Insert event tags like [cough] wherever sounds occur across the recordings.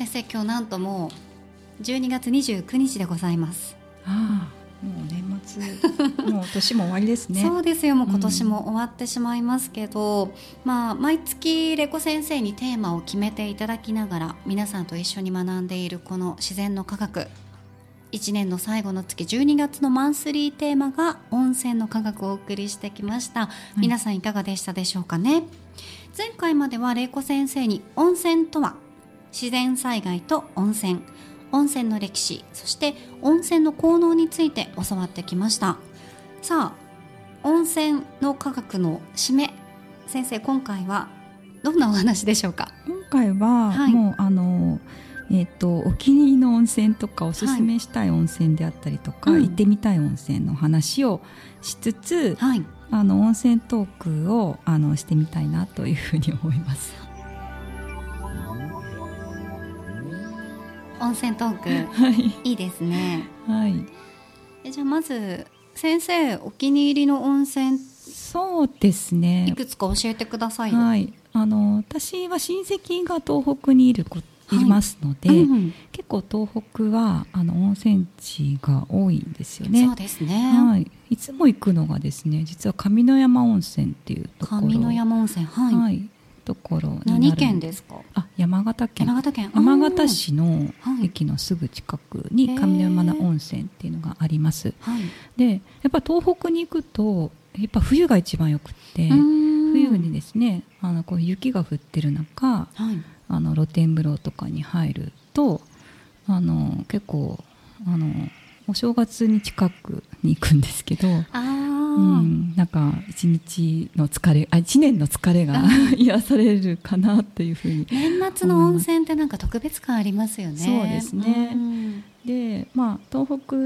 先生今日なんともう12月29日でございます。ああもう年末 [laughs] もう年も終わりですね。そうですよもう今年も終わってしまいますけど、うん、まあ毎月レコ先生にテーマを決めていただきながら皆さんと一緒に学んでいるこの自然の科学。1年の最後の月12月のマンスリーテーマが温泉の科学をお送りしてきました、皆さんいかがでしたでしょうかね。前回までは玲子先生に温泉とは自然災害と温泉。温泉の歴史そして温泉の効能について教わってきました。さあ温泉の科学の締め。先生今回はどんなお話でしょうか？今回は、はい、もうあのえーと、お気に入りの温泉とかおすすめしたい温泉であったりとか、はい、行ってみたい温泉の話をしつつ、はい、あの温泉トークをあのしてみたいなというふうに思います。温泉トーク、はい、いいですね。はい。えじゃあまず先生お気に入りの温泉そうですね。いくつか教えてくださいはい。あの私は親戚が東北にいることいますので、はいうん、結構東北はあの温泉地が多いんですよね。そうですね。はい。いつも行くのがですね、実は上山温泉っていうところ。上山温泉、はい。はい、ところ何県ですか？あ、山形県。山形県。山形市の駅のすぐ近くに上山温泉っていうのがあります。はい、で、やっぱ東北に行くとやっぱ冬が一番よくって、冬にですね、あのこう雪が降ってる中。はいあの露天風呂とかに入るとあの結構あのお正月に近くに行くんですけど、うん、なんか一日の疲れあ一年の疲れが [laughs] 癒されるかなというふうに年末の温泉ってなんか特別感ありますよね。そうですね、うん、でまあ東北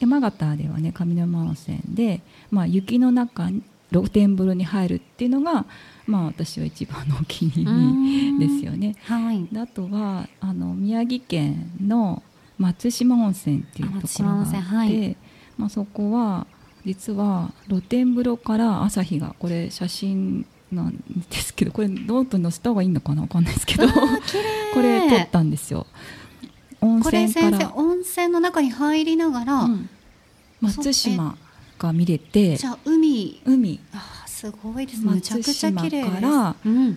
山形ではね上沼温泉で、まあ、雪の中露天風呂に入るっていうのがまあ、私は一番のお気に入りですよね。はい、あとはあの宮城県の松島温泉っていうところがあって、はい、まあ、そこは実は露天風呂から朝日がこれ写真なんですけどこれノートに載せた方がいいのかなわかんないですけどこれ撮ったんですよ。温泉から。温泉の中に入りながら、うん、松島が見れてじゃあ海。海。あすごいですね。松島から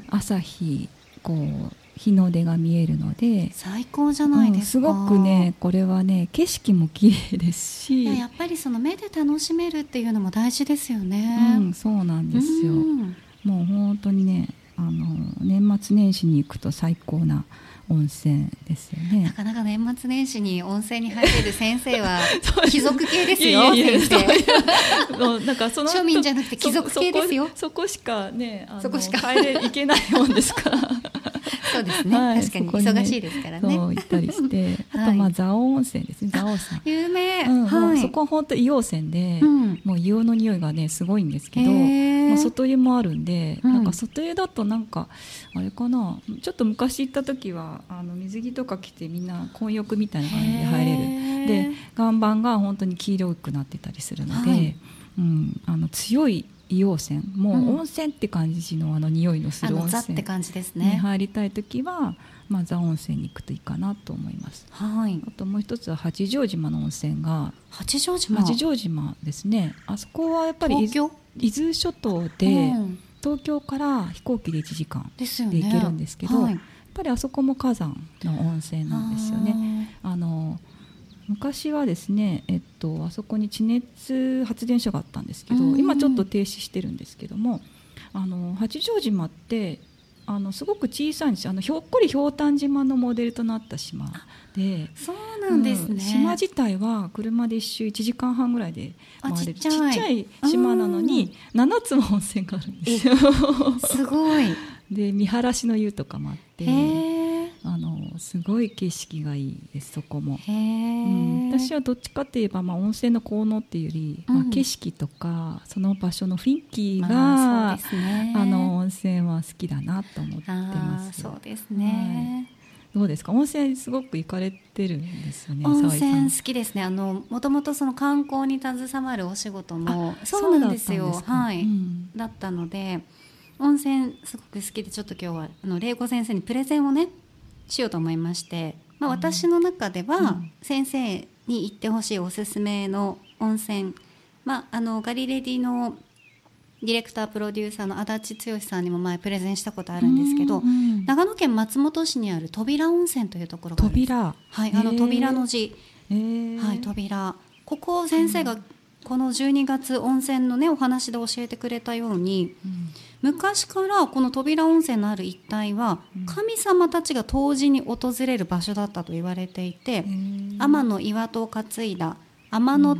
朝日、こう日の出が見えるので最高じゃないですか、うん、すごくねこれはね景色も綺麗ですしやっぱりその目で楽しめるっていうのも大事ですよね、うん、そうなんですよ、うん、もう本当にねあの年末年始に行くと最高な温泉ですよね。なかなか年末年始に温泉に入れる先生は [laughs] 貴族系ですよ先生。なんかその庶民じゃなくて貴族系ですよ。そこしかねそこしか。入れいけないもんですからそうですね、はい、確かに。忙しいですからね。そう行ったりして、[laughs] あとまあ蔵王温泉ですね、蔵王さん。有名。うん、はい、そこは本当硫黄泉で、うん、もう硫黄の匂いがねすごいんですけど、まあ外湯もあるんで、なんか外湯だとなんかあれかな、ちょっと昔行った時はあの水着とか着てみんな混浴みたいな感じで入れる。で岩盤が本当に黄色くなってたりするので、はい、うん、あの強い硫黄泉もう温泉って感じのあの匂いのする温泉。に入りたい時は、まあ、座温泉に行くといいかなと思います。はい、あともう一つは八丈島の温泉が。八丈島。八丈島ですね。あそこはやっぱり伊豆諸島で、うん、東京から飛行機で1時間で行けるんですけど、ねはい、やっぱりあそこも火山の温泉なんですよね。あの昔はですね、えっと、あそこに地熱発電所があったんですけど、今ちょっと停止してるんですけどもあの八丈島ってあのすごく小さいんですあのひょっこりひょうたん島のモデルとなった島でそうなんですね、うん、島自体は車で一周1時間半ぐらいで回れるちっちゃい。島なのに7つも温泉があるんですよ。すごい。[laughs] で見晴らしの湯とかもあってすごい景色がいいですそこも、うん、私はどっちかといえば、まあ、温泉の効能っていうより、まあ、景色とかその場所の雰囲気が、まあね、あの温泉は好きだなと思ってます。そうですね、はい。どうですか？温泉すごく行かれてるんですよね温泉好きですね。あのもともとその観光に携わるお仕事もそうなんですよ。はい、うん、だったので温泉すごく好きでちょっと今日はあの玲子先生にプレゼンをねしようと思いまして、まあ、私の中では先生に行ってほしいおすすめの温泉、まあ、あのガリレディのディレクタープロデューサーの足立剛さんにも前プレゼンしたことあるんですけど、長野県松本市にある扉温泉というところが扉。はいあの扉の字、はい、扉。ここ先生がこの12月温泉のねお話で教えてくれたように、うん、昔からこの扉温泉のある一帯は神様たちが冬至に訪れる場所だったと言われていて、うん、天の岩戸を担いだ天の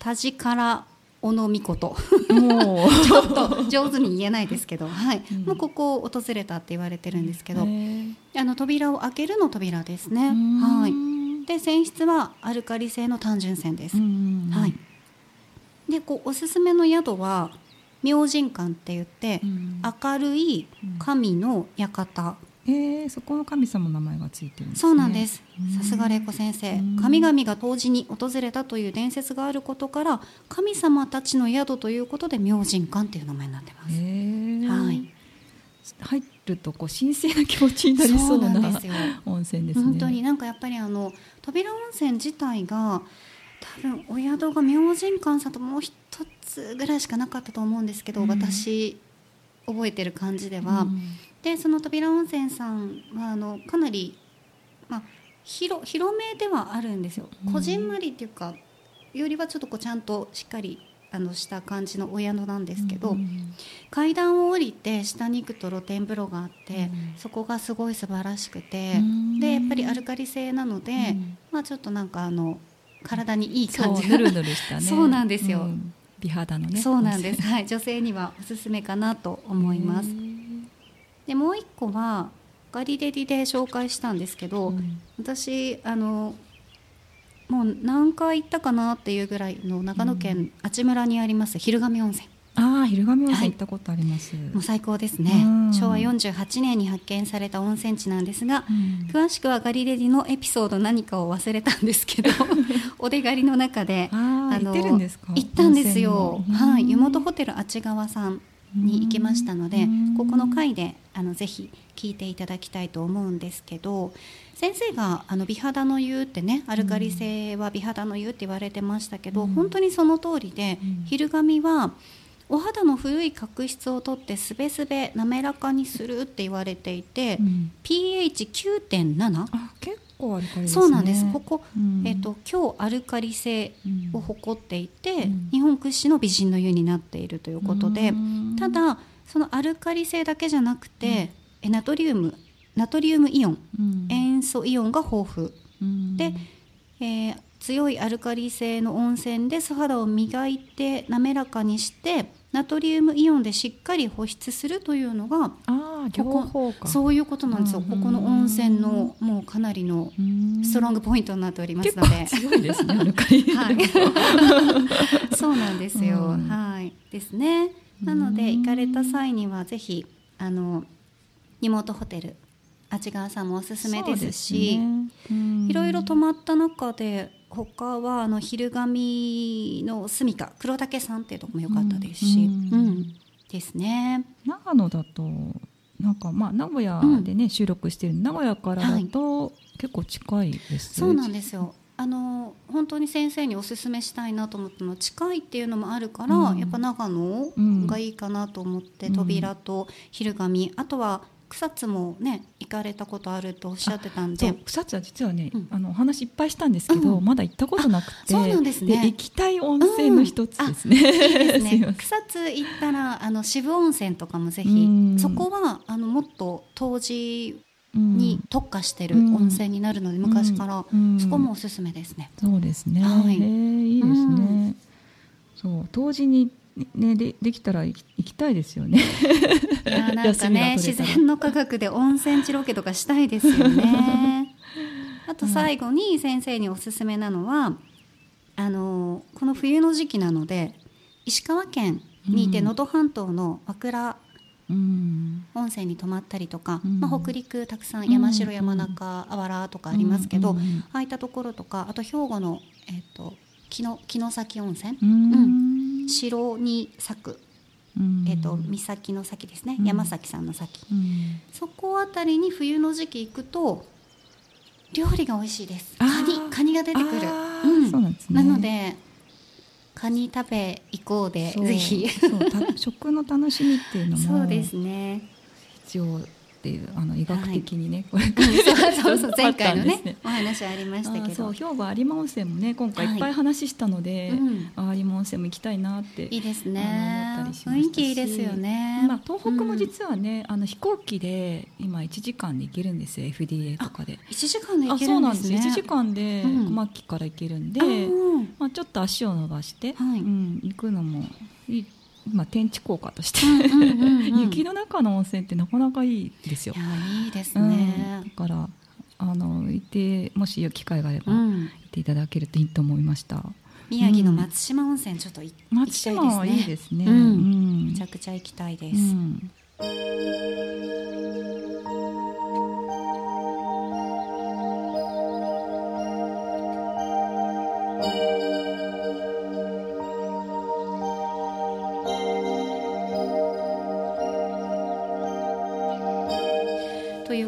田力小野命ことちょっと上手に言えないですけど、はい、うん、もうここを訪れたって言われてるんですけど、あの扉を開けるの扉ですね。はい。で泉質はアルカリ性の単純泉です。はい。でこうおすすめの宿は明神館って言って、うん、明るい神の館、うん、えー、そこの神様の名前がついてるんです、ね、そうなんです。さすが玲子先生、神々が当時に訪れたという伝説があることから神様たちの宿ということで明神館っていう名前になってます、えー、はい。入るとこう神聖な気持ちになりそうな温泉ですね。本当になんかやっぱりあの扉温泉自体が多分お宿が明神館さんともう一つぐらいしかなかったと思うんですけど、うん、私覚えてる感じでは、うん、でその扉温泉さんはあのかなり、まあ、広広めではあるんですよ、こじんまりっていうかよりはちょっとこうちゃんとしっかりあのした感じのお宿なんですけど、うん、階段を降りて下に行くと露天風呂があって、うん、そこがすごい素晴らしくて、うん、でやっぱりアルカリ性なので、まあ、ちょっとなんかあの体にいい感じぬるぬるしたね。そうなんですよ、うん、美肌のねそうなんです。はい。女性にはおすすめかなと思います。でもう一個はガリレディで紹介したんですけど、うん、私あのもう何回行ったかなっていうぐらいの長野県阿智村にあります昼神温泉昼神温泉行ったことあります、はい、もう最高ですね、昭和48年に発見された温泉地なんですが、うん、詳しくはガリレディのエピソード何かを忘れたんですけど [laughs] お出狩りの中であの行ったんですよ、はい、湯本ホテルあち川さんに行きましたので、ここの回であのぜひ聞いていただきたいと思うんですけど先生があの美肌の湯ってねアルカリ性は美肌の湯って言われてましたけど、うん、本当にその通りで、うん、昼髪はお肌の古い角質を取ってすべすべ滑らかにするって言われていて、うん、pH9.7 結構アルカリ、ね、そうなんです。ここ、うん、えーと、強アルカリ性を誇っていて、うん、日本屈指の美人の湯になっているということで、ただそのアルカリ性だけじゃなくて、うん、ナトリウムナトリウムイオン、塩素イオンが豊富、で、えー、強いアルカリ性の温泉で素肌を磨いて滑らかにしてナトリウムイオンでしっかり保湿するというのがあ両方か。そういうことなんですよ、ここの温泉のもうかなりのストロングポイントになっておりますので。強いですね [laughs] はい、[laughs] そうなんですよ、はい。ですね。なので行かれた際にはぜひあのリモートホテル味川さんもおすすめですし、ね、いろいろ泊まった中で他はあの昼神の住みか黒岳さんっていうとこも良かったですし、うん、うん、ですね。長野だとなんかまあ名古屋でね、うん、収録してる名古屋からだと、結構近いです、ね、そうなんですよ。あの本当に先生におすすめしたいなと思ったのは近いっていうのもあるから、うん、やっぱ長野がいいかなと思って、扉と昼神あとは草津もね行かれたことあるとおっしゃってたんで。草津は実はね、うん、あのお話いっぱいしたんですけど、うん、まだ行ったことなくて。そうなんですね。行きたい温泉の一つですね。うん、[laughs] いいね草津行ったらあの渋温泉とかもぜひそこはあのもっと当時に特化してる温泉になるので、昔から、そこもおすすめですね。そうですね、はい、いいですね、そう当時にね、でできたら行きたいですよね。いやなんかね自然の科学で温泉地ロケとかしたいですよね。[laughs] あと最後に先生におすすめなのは、あのこの冬の時期なので石川県にいて能登半島の和倉温泉に泊まったりとか、まあ、北陸たくさん山城山中あわらとかありますけど、ああいったところとかあと兵庫の、えーと、と城崎温泉、うん城に咲く、えーと、岬の先ですね、山崎さんの先、そこあたりに冬の時期行くと料理が美味しいです。カニカニが出てくる、うん。なね、なのでカニ食べ行こうでぜひ。食の楽しみっていうのもそうですね。必要っていうあの医学的にね、はい、これそうそう前回のねね。お話ありましたけど。そう兵庫有馬温泉もね今回。い。っぱい話したので、はい、有馬温泉も行きたいなっていいですね。雰囲気いいですよね、まあ、東北も実はね、うん、あの飛行機で今1時間で行けるんですよ FDA とかで。1時間で行けるんですね。1時間で小牧から行けるんで、うん、まあ、ちょっと足を伸ばして、はい、うん、行くのもいいまあ、天地効果として [laughs] 雪の中の温泉ってなかなかいいですよ。いやいいですね、うん、だからあのいてもし機会があれば、行っていただけるといいと思いました。宮城の松島温泉ちょっと行きたいですね。松島はいいですね、めちゃくちゃ行きたいです。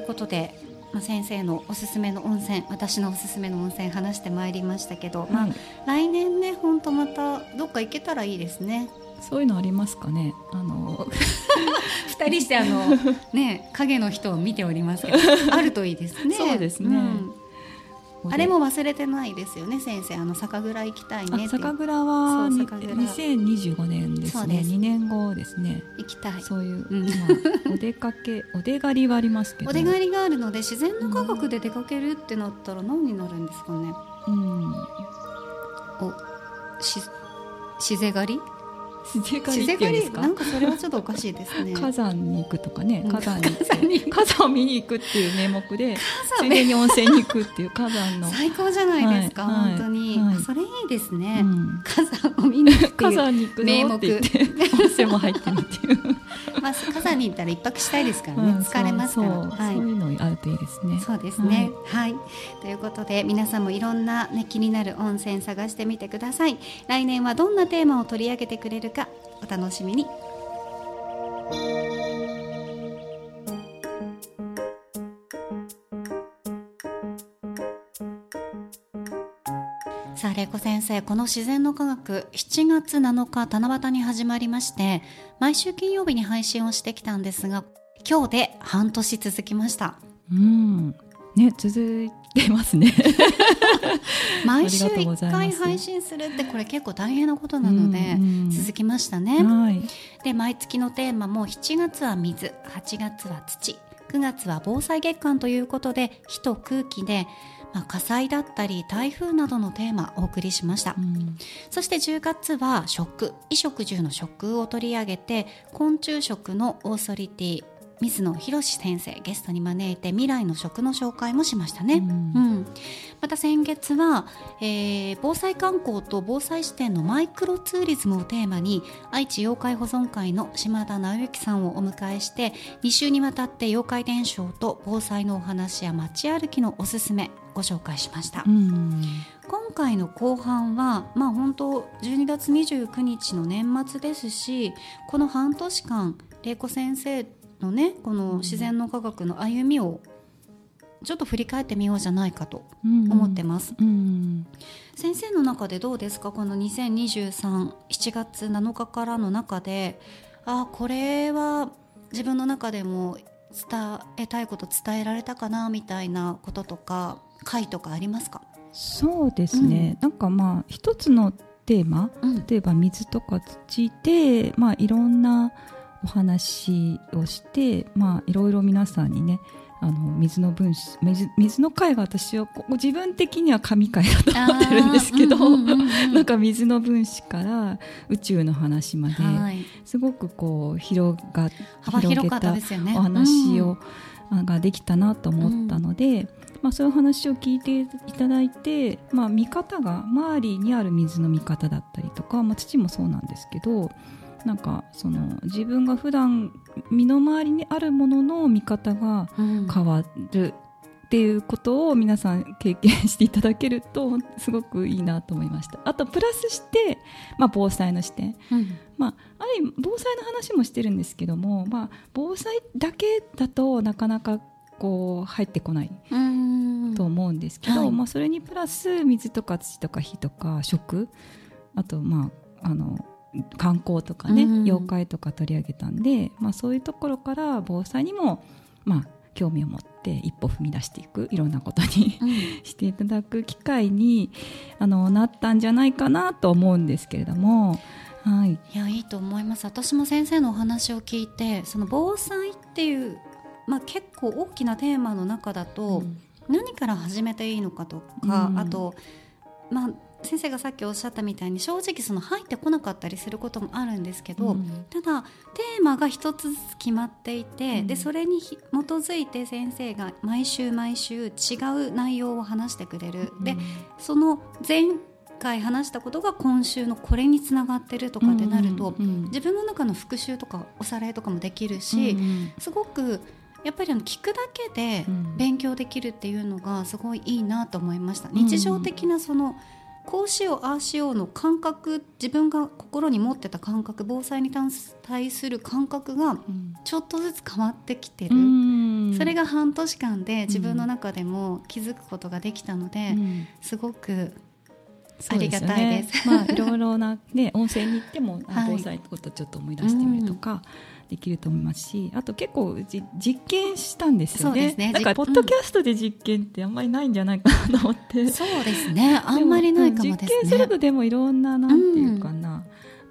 ことで、まあ、先生のおすすめの温泉私のおすすめの温泉話してまいりましたけど、はい、まあ、来年ね本当またどっか行けたらいいですね。そういうのありますかね。あの [laughs] 二人してあのね影の人を見ておりますけど、あるといいですね。[laughs] そうですね。うんあれも忘れてないですよね先生あの酒蔵行きたいね酒蔵は2025年ですね。2年後ですね。行きたい。そういう、うん、まあ、お出かけ [laughs] お出狩りはありますけど。お出狩りがあるので自然の科学で出かけるってなったら何になるんですかね。うん。おししぜ狩り？自狩りなんかそれはちょっとおかしいですね。火山に行くとかね。火山に火山を見に行くっていう名目でついでに温泉に行くっていう火山の。最高じゃないですか、はい、本当に、はい、それいいですね、うん、火山を見に行く火山に行く名目って言って温泉も入ってるっていうまあ火山に行ったら一泊したいですからね、うん、疲れますから。はい、そういうのあるといいですね。そうですね、はい、はい、ということで皆さんもいろんなね気になる温泉探してみてください。来年はどんなテーマを取り上げてくれるかかお楽しみに玲子先生この自然の科学7月7日七夕に始まりまして毎週金曜日に配信をしてきたんですが今日で半年続きましたうんね続いてますね毎週1回配信するってこれ結構大変なことなので続きましたね、はい、で毎月のテーマも7月は水8月は土9月は防災月間ということで火と空気でまあ、火災だったり台風などのテーマお送りしました、うん、そして10月は食衣食住の食を取り上げて昆虫食のオーソリティ水野博先生ゲストに招いて未来の食の紹介もしましたね、うん、うん、また先月は、えー、防災観光と防災視点のマイクロツーリズムをテーマに愛知妖怪保存会の島田直之さんをお迎えして2週にわたって妖怪伝承と防災のお話や街歩きのおすすめご紹介しました、うん、今回の後半はまあ本当12月29日の年末ですしこの半年間玲子先生のねこの自然の科学の歩みをちょっと振り返ってみようじゃないかと思ってます、うんうん、先生の中でどうですか？この20237月7日からの中であこれは自分の中でも伝えたいこと伝えられたかなみたいなこととか回とかありますか？そうですね、うん、なんかまあ一つのテーマ、例えば水とか土で、まあ、いろんなお話をして、まあ、いろいろ皆さんにねあの水の分子水水の会が私は自分的には神会だと思ってるんですけど、うんうん [laughs] なんか水の分子から宇宙の話まで、はい、すごくこう広が幅広げたお話を、うん、ができたなと思ったので、うん、まあ、そういう話を聞いていただいて、まあ、見方が周りにある水の見方だったりとか、まあ、土もそうなんですけどなんかその自分が普段身の回りにあるものの見方が変わるっていうことを皆さん経験していただけるとすごくいいなと思いました。あとプラスして、まあ、防災の視点、うん、まあ、ある意味防災の話もしてるんですけども、まあ、防災だけだとなかなかこう入ってこないと思うんですけど、はい、まあ、それにプラス水とか土とか火とか食。あとまああの観光とかね、うん、妖怪とか取り上げたんで、まあ、そういうところから防災にも、まあ、興味を持って一歩踏み出していくいろんなことに、うん、[laughs] していただく機会にあのなったんじゃないかなと思うんですけれども。はい、いやいいと思います。私も先生のお話を聞いてその防災っていう、まあ、結構大きなテーマの中だと、何から始めていいのかとか、うん、あと、まあ、先生がさっきおっしゃったみたいに正直その入ってこなかったりすることもあるんですけど、うん、ただテーマが一つずつ決まっていて、うん、でそれに基づいて先生が毎週毎週違う内容を話してくれる、うん、でその前回話したことが今週のこれにつながってるとかってなると、自分の中の復習とかおさらいとかもできるし、すごくやっぱりあの聞くだけで勉強できるっていうのがすごいいいなと思いました。日常的なその、こうしようああしようの感覚自分が心に持ってた感覚防災に対する感覚がちょっとずつ変わってきてる、うん、それが半年間で自分の中でも気づくことができたので、うん、すごくありがたいです。すね、まあいろいろなね温泉に行っても [laughs] 防災のことちょっと思い出してみるとか。はいできると思いますしあと結構じ実験したんですよね。ね。だからポッドキャストで実験ってあんまりないんじゃないかなと思って、うん、そうですね。あんまりないかもですね。実験するとでもいろんななんていうかな、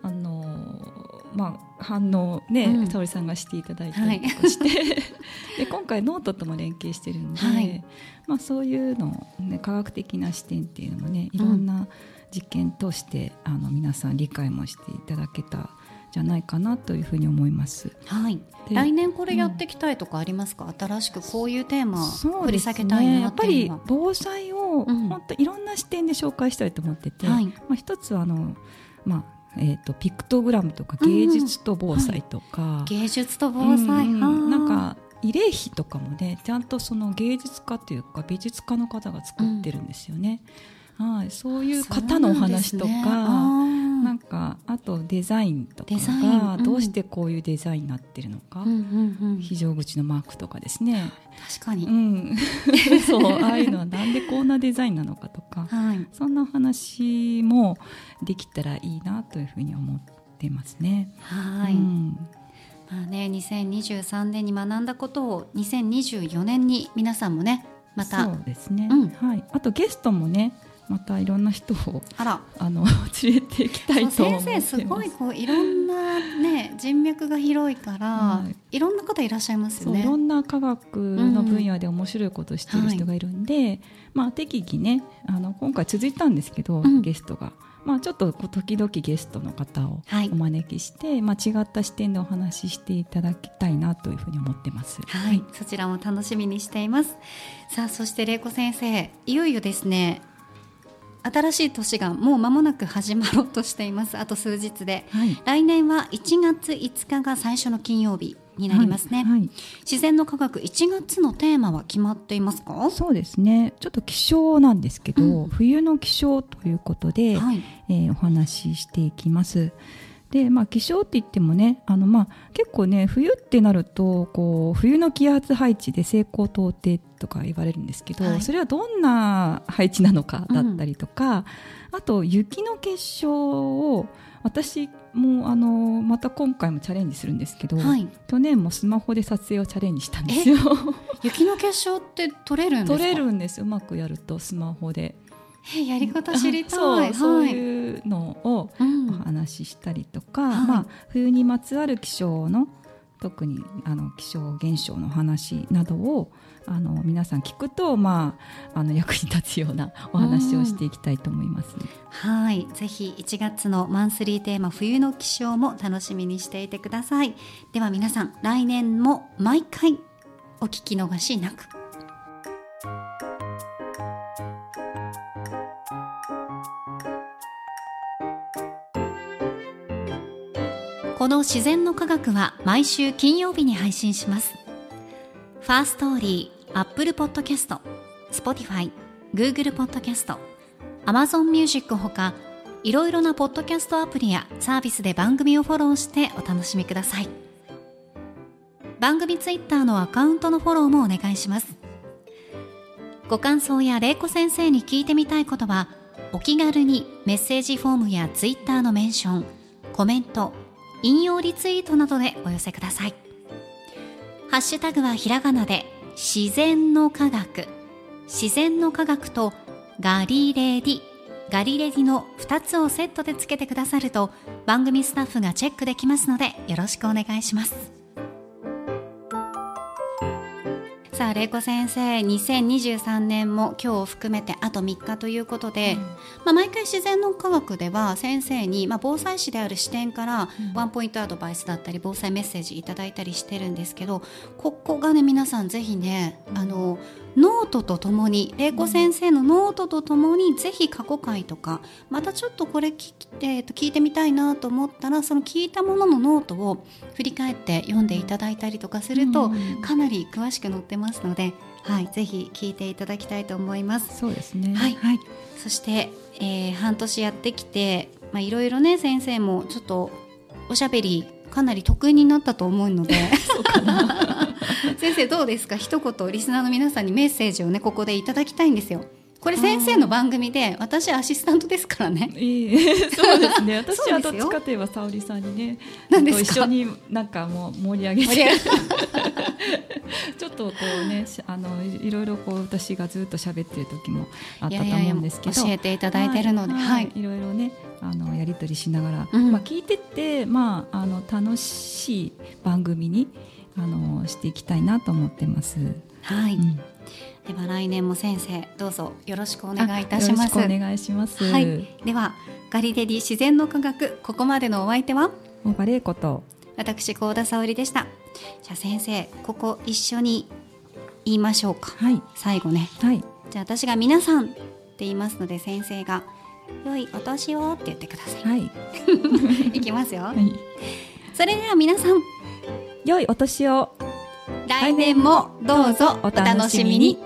うん、あのまあ反応ね、うん、沙織さんがしていただいたりとかして、はい、[laughs] で今回ノートとも連携してるんで、はい、まあ、そういうの、ね、科学的な視点っていうのもねいろんな実験として、あの皆さん理解もしていただけたじゃないかなというふうに思います。はい。来年これやっていきたいとかありますか、うん、新しくこういうテーマ掘り下げたいな、ね、やっぱり防災を本当いろんな視点で紹介したいと思ってて、うん、まあ一つあのまあ。えーと、ピクトグラムとか芸術と防災とか、うんはい、芸術と防災、うん、なんか慰霊碑とかもねちゃんとその芸術家というか美術家の方が作ってるんですよね。はい、そういう方のお話とか、なんかあとデザインとかがどうしてこういうデザインになってるのか、非常口のマークとかですね。確かに、うん、[laughs] そうああいうのはなんでこんなデザインなのかとか、はい、そんな話もできたらいいなというふうに思ってますね。はい、うん。まあね、2023年に学んだことを2024年に皆さんもねまた。そうですね、うん、はい、あとゲストもねまたいろんな人をあら。あの [laughs] 連れていきたいと思って先生すごいこういろんなね人脈が広いから、はい、いろんな方いらっしゃいますよね。いろんな科学の分野で面白いことをしている人がいるんで、うんはい、まあ適宜ねあの今回続いたんですけど、うん、ゲストが。まあ、ちょっと時々ゲストの方をお招きして、はい、まあ、違った視点でお話ししていただきたいなというふうに思ってます。はい、はい、そちらも楽しみにしています。さあそして玲子先生いよいよですね新しい年がもう間もなく始まろうとしています。あと数日で、はい、来年は1月5日が最初の金曜日になりますね、はい。はい、自然の科学1月のテーマは決まっていますか？そうですね。ちょっと気象なんですけど、うん、冬の気象ということで、はい、えー、お話ししていきますでまあ、気象って言ってもねあの、まあ、結構ね冬ってなるとこう冬の気圧配置で西高東低とか言われるんですけど、はい、それはどんな配置なのかだったりとか、うん、あと雪の結晶を私もあのまた今回もチャレンジするんですけど、はい、去年もスマホで撮影をチャレンジしたんですよ。雪の結晶って撮れるんですか？撮れるんですうまくやるとスマホでえやり方知りたい。そうはい、そういうのをお話ししたりとか、うん、まあ、冬にまつわる気象の特にあの気象現象の話などをあの皆さん聞くと、まあ、あの役に立つようなお話をしていきたいと思います、はい。ぜひ1月のマンスリーテーマ冬の気象も楽しみにしていてください。では皆さん来年も毎回お聞き逃しなくこの自然の科学は毎週金曜日に配信します。 Firstory、Apple Podcast、Spotify、Google Podcast、Amazon Music ほか、いろいろなポッドキャストアプリやサービスで番組をフォローしてお楽しみください。番組ツイッターのアカウントのフォローもお願いします。ご感想や玲子先生に聞いてみたいことは、お気軽にメッセージフォームやツイッターのメンション、コメント、引用リツイートなどでお寄せください。ハッシュタグはひらがなで自然の科学。自然の科学とガリレディ。ガリレディの2つをセットでつけてくださると番組スタッフがチェックできますのでよろしくお願いします。さあ玲子先生2023年も今日を含めてあと3日ということで、うん、まあ、毎回自然の科学では先生に、まあ、防災士である視点からワンポイントアドバイスだったり防災メッセージいただいたりしてるんですけどここがね皆さんぜひねあのノートとともに玲子先生のノートとともにぜひ過去回とかまたちょっとこれ聞いて聞いてみたいなと思ったらその聞いたもののノートを振り返って読んでいただいたりとかするとかなり詳しく載ってますので、はい、ぜひ聞いていただきたいと思います。そうですね、はい、はい、そして、えー、半年やってきていろいろね先生もちょっとおしゃべりかなり得意になったと思うので [laughs] [laughs] 先生どうですか？一言リスナーの皆さんにメッセージをねここでいただきたいんですよ。これ先生の番組で私アシスタントですからね。いいそうですね。[laughs] 私はどっちかといえば沙織さんにね、一緒になんかもう盛り上げて。[laughs] ちょっとこうねあのいろいろこう私がずっと喋ってる時もあったと思うんですけど。教えていただいてるので、はい、はい、いろいろねあのやり取りしながら、うん、まあ聞いてってまああの楽しい番組にあのしていきたいなと思ってます。はい、うん、では来年も先生どうぞよろしくお願いいたします。お願いします。はい、ではガリレディ自然の科学ここまでのお相手は？大場玲子と私高田沙織でした。じゃあ先生ここ一緒に言いましょうか。はい。最後ね。はい。じゃあ私が皆さんって言いますので先生が良いお年をって言ってください。はい。[laughs] いきますよ。はい。それでは皆さん良いお年を。来年もどうぞお楽しみに。